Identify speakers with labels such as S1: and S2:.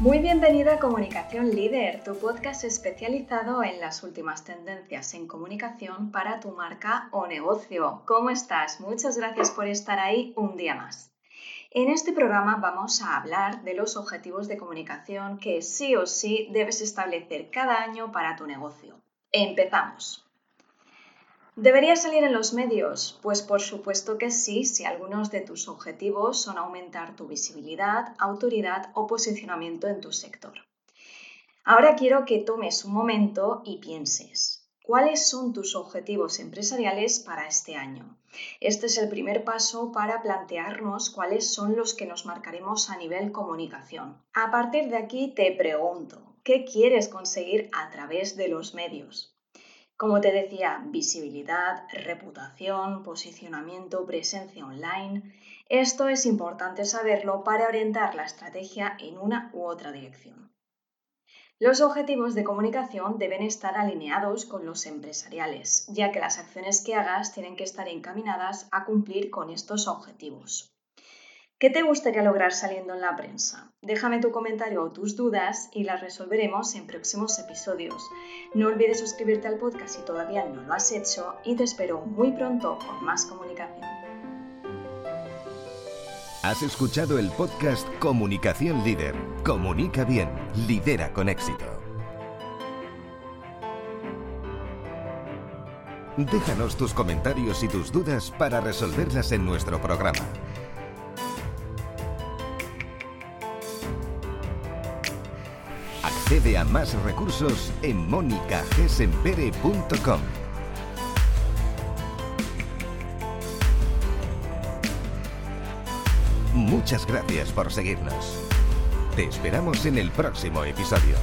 S1: Muy bienvenida a Comunicación Líder, tu podcast especializado en las últimas tendencias en comunicación para tu marca o negocio. ¿Cómo estás? Muchas gracias por estar ahí un día más. En este programa vamos a hablar de los objetivos de comunicación que sí o sí debes establecer cada año para tu negocio. Empezamos. ¿Debería salir en los medios? Pues por supuesto que sí, si algunos de tus objetivos son aumentar tu visibilidad, autoridad o posicionamiento en tu sector. Ahora quiero que tomes un momento y pienses, ¿cuáles son tus objetivos empresariales para este año? Este es el primer paso para plantearnos cuáles son los que nos marcaremos a nivel comunicación. A partir de aquí te pregunto, ¿qué quieres conseguir a través de los medios? Como te decía, visibilidad, reputación, posicionamiento, presencia online. Esto es importante saberlo para orientar la estrategia en una u otra dirección. Los objetivos de comunicación deben estar alineados con los empresariales, ya que las acciones que hagas tienen que estar encaminadas a cumplir con estos objetivos. ¿Qué te gustaría lograr saliendo en la prensa? Déjame tu comentario o tus dudas y las resolveremos en próximos episodios. No olvides suscribirte al podcast si todavía no lo has hecho y te espero muy pronto con más comunicación.
S2: Has escuchado el podcast Comunicación Líder. Comunica bien, lidera con éxito. Déjanos tus comentarios y tus dudas para resolverlas en nuestro programa. Accede a más recursos en monicagesempere.com. Muchas gracias por seguirnos. Te esperamos en el próximo episodio.